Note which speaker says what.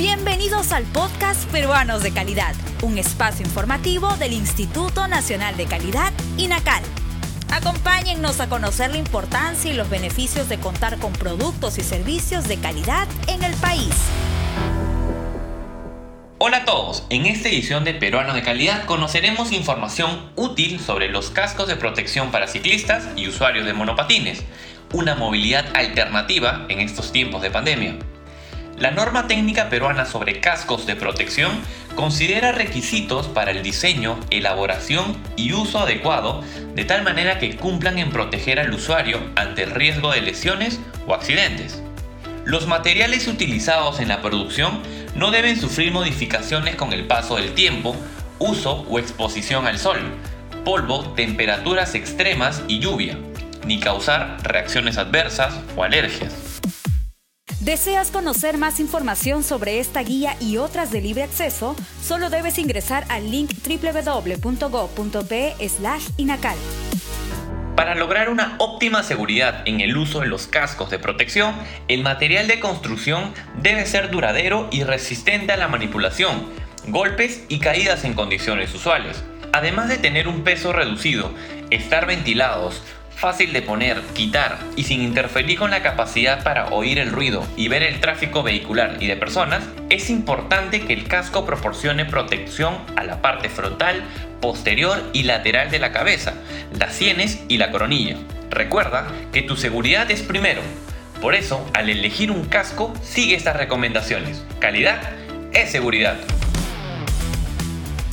Speaker 1: Bienvenidos al podcast Peruanos de Calidad, un espacio informativo del Instituto Nacional de Calidad, INACAL. Acompáñennos a conocer la importancia y los beneficios de contar con productos y servicios de calidad en el país.
Speaker 2: Hola a todos, en esta edición de Peruanos de Calidad conoceremos información útil sobre los cascos de protección para ciclistas y usuarios de monopatines, una movilidad alternativa en estos tiempos de pandemia. La norma técnica peruana sobre cascos de protección considera requisitos para el diseño, elaboración y uso adecuado de tal manera que cumplan en proteger al usuario ante el riesgo de lesiones o accidentes. Los materiales utilizados en la producción no deben sufrir modificaciones con el paso del tiempo, uso o exposición al sol, polvo, temperaturas extremas y lluvia, ni causar reacciones adversas o alergias.
Speaker 1: ¿Deseas conocer más información sobre esta guía y otras de libre acceso? Solo debes ingresar al link www.go.pe inacal.
Speaker 2: Para lograr una óptima seguridad en el uso de los cascos de protección, el material de construcción debe ser duradero y resistente a la manipulación, golpes y caídas en condiciones usuales. Además de tener un peso reducido, estar ventilados, fácil de poner, quitar y sin interferir con la capacidad para oír el ruido y ver el tráfico vehicular y de personas, es importante que el casco proporcione protección a la parte frontal, posterior y lateral de la cabeza, las sienes y la coronilla. Recuerda que tu seguridad es primero. Por eso, al elegir un casco, sigue estas recomendaciones. Calidad es seguridad.